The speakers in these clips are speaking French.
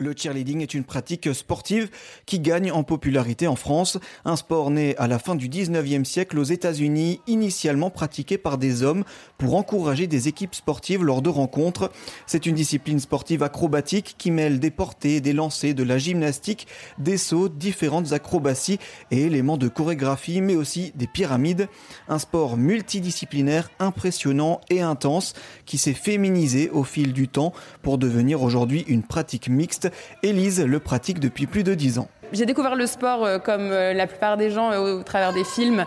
Le cheerleading est une pratique sportive qui gagne en popularité en France, un sport né à la fin du 19e siècle aux États-Unis, initialement pratiqué par des hommes pour encourager des équipes sportives lors de rencontres. C'est une discipline sportive acrobatique qui mêle des portées, des lancers, de la gymnastique, des sauts, différentes acrobaties et éléments de chorégraphie, mais aussi des pyramides. Un sport multidisciplinaire impressionnant et intense qui s'est féminisé au fil du temps pour devenir aujourd'hui une pratique mixte Élise le pratique depuis plus de 10 ans. J'ai découvert le sport euh, comme euh, la plupart des gens euh, au travers des films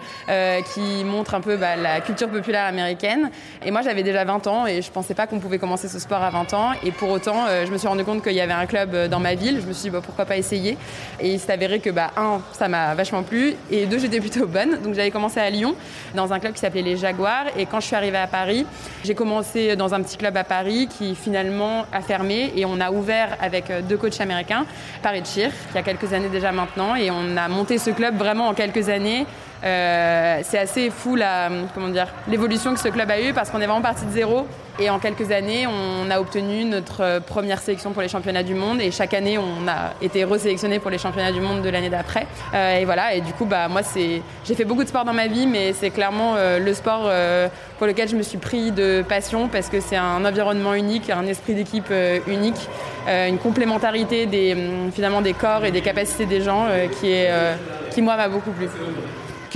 qui montrent un peu bah, la culture populaire américaine. Et moi, j'avais déjà 20 ans et je pensais pas qu'on pouvait commencer ce sport à 20 ans. Et pour autant, je me suis rendu compte qu'il y avait un club dans ma ville. Je me suis dit, bah, pourquoi pas essayer? Et il s'est avéré que, bah, un, ça m'a vachement plu. Et deux, j'étais plutôt bonne. Donc j'avais commencé à Lyon, dans un club qui s'appelait les Jaguars. Et quand je suis arrivée à Paris, j'ai commencé dans un petit club à Paris qui finalement a fermé. Et on a ouvert avec deux coachs américains, Paris Cheer, qui a quelques années déjà maintenant et on a monté ce club vraiment en quelques années. Euh, c'est assez fou la, comment dire, l'évolution que ce club a eu parce qu'on est vraiment parti de zéro. Et en quelques années on a obtenu notre première sélection pour les championnats du monde. Et chaque année on a été resélectionné pour les championnats du monde de l'année d'après. Euh, et voilà. Et du coup bah moi c'est j'ai fait beaucoup de sport dans ma vie mais c'est clairement euh, le sport pour lequel je me suis pris de passion parce que c'est un environnement unique un esprit d'équipe unique une complémentarité des finalement des corps et des capacités des gens qui est qui moi m'a beaucoup plu.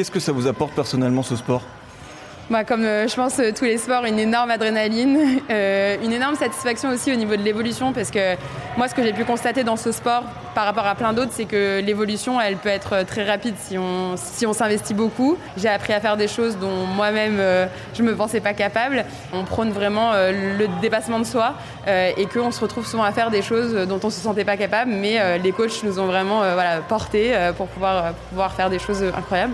Qu'est-ce que ça vous apporte personnellement ce sport bah, comme euh, je pense euh, tous les sports, une énorme adrénaline, euh, une énorme satisfaction aussi au niveau de l'évolution parce que moi ce que j'ai pu constater dans ce sport par rapport à plein d'autres c'est que l'évolution elle peut être très rapide si on, si on s'investit beaucoup. J'ai appris à faire des choses dont moi-même je me pensais pas capable. On prône vraiment le dépassement de soi et qu'on se retrouve souvent à faire des choses dont on se sentait pas capable mais les coachs nous ont vraiment voilà, portés pour pouvoir, pour pouvoir faire des choses incroyables.